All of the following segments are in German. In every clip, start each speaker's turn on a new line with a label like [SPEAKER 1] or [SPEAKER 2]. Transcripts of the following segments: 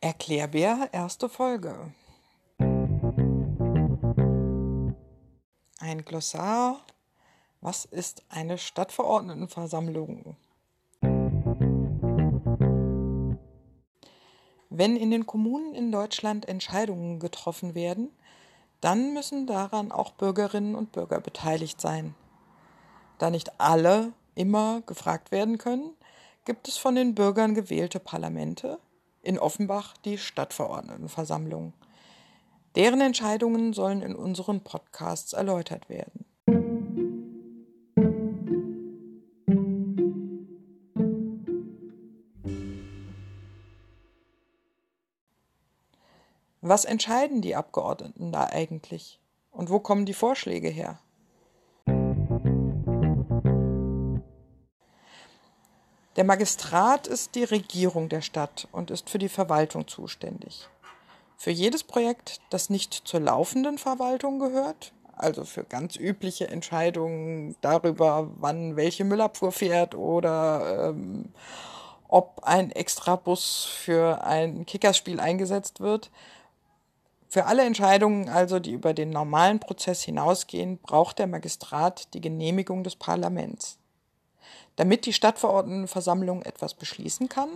[SPEAKER 1] Erklärbär, erste Folge. Ein Glossar. Was ist eine Stadtverordnetenversammlung? Wenn in den Kommunen in Deutschland Entscheidungen getroffen werden, dann müssen daran auch Bürgerinnen und Bürger beteiligt sein. Da nicht alle immer gefragt werden können, gibt es von den Bürgern gewählte Parlamente, in Offenbach die Stadtverordnetenversammlung. Deren Entscheidungen sollen in unseren Podcasts erläutert werden. Was entscheiden die Abgeordneten da eigentlich? Und wo kommen die Vorschläge her? Der Magistrat ist die Regierung der Stadt und ist für die Verwaltung zuständig. Für jedes Projekt, das nicht zur laufenden Verwaltung gehört, also für ganz übliche Entscheidungen darüber, wann welche Müllabfuhr fährt oder ähm, ob ein Extrabus für ein Kickerspiel eingesetzt wird. Für alle Entscheidungen also, die über den normalen Prozess hinausgehen, braucht der Magistrat die Genehmigung des Parlaments. Damit die Stadtverordnetenversammlung etwas beschließen kann,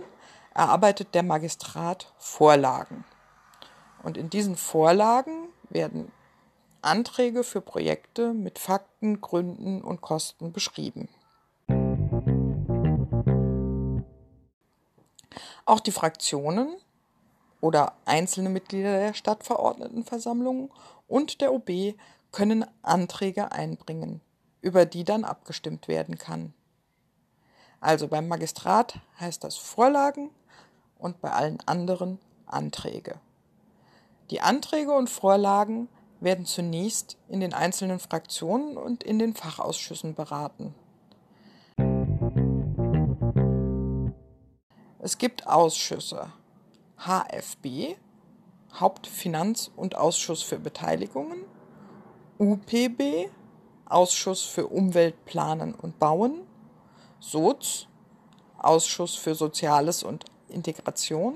[SPEAKER 1] erarbeitet der Magistrat Vorlagen. Und in diesen Vorlagen werden Anträge für Projekte mit Fakten, Gründen und Kosten beschrieben. Auch die Fraktionen oder einzelne Mitglieder der Stadtverordnetenversammlung und der OB können Anträge einbringen, über die dann abgestimmt werden kann. Also beim Magistrat heißt das Vorlagen und bei allen anderen Anträge. Die Anträge und Vorlagen werden zunächst in den einzelnen Fraktionen und in den Fachausschüssen beraten. Es gibt Ausschüsse HFB, Hauptfinanz- und Ausschuss für Beteiligungen, UPB, Ausschuss für Umwelt, Planen und Bauen, SOZ, Ausschuss für Soziales und Integration,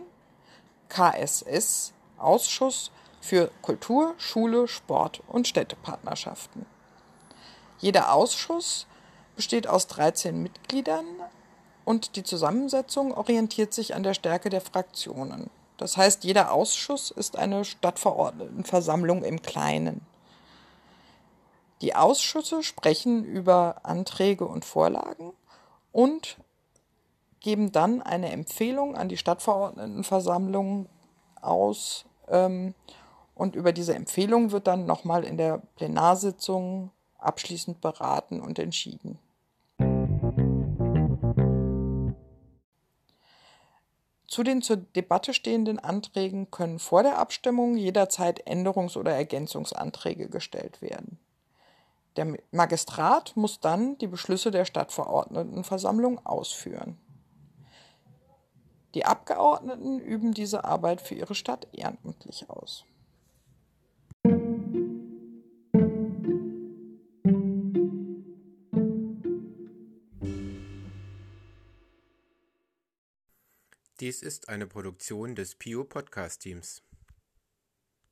[SPEAKER 1] KSS, Ausschuss für Kultur, Schule, Sport und Städtepartnerschaften. Jeder Ausschuss besteht aus 13 Mitgliedern und die Zusammensetzung orientiert sich an der Stärke der Fraktionen. Das heißt, jeder Ausschuss ist eine Stadtverordnetenversammlung im Kleinen. Die Ausschüsse sprechen über Anträge und Vorlagen und geben dann eine Empfehlung an die Stadtverordnetenversammlung aus. Ähm, und über diese Empfehlung wird dann nochmal in der Plenarsitzung abschließend beraten und entschieden. Zu den zur Debatte stehenden Anträgen können vor der Abstimmung jederzeit Änderungs- oder Ergänzungsanträge gestellt werden. Der Magistrat muss dann die Beschlüsse der Stadtverordnetenversammlung ausführen. Die Abgeordneten üben diese Arbeit für ihre Stadt ehrenamtlich aus.
[SPEAKER 2] Dies ist eine Produktion des Pio Podcast Teams.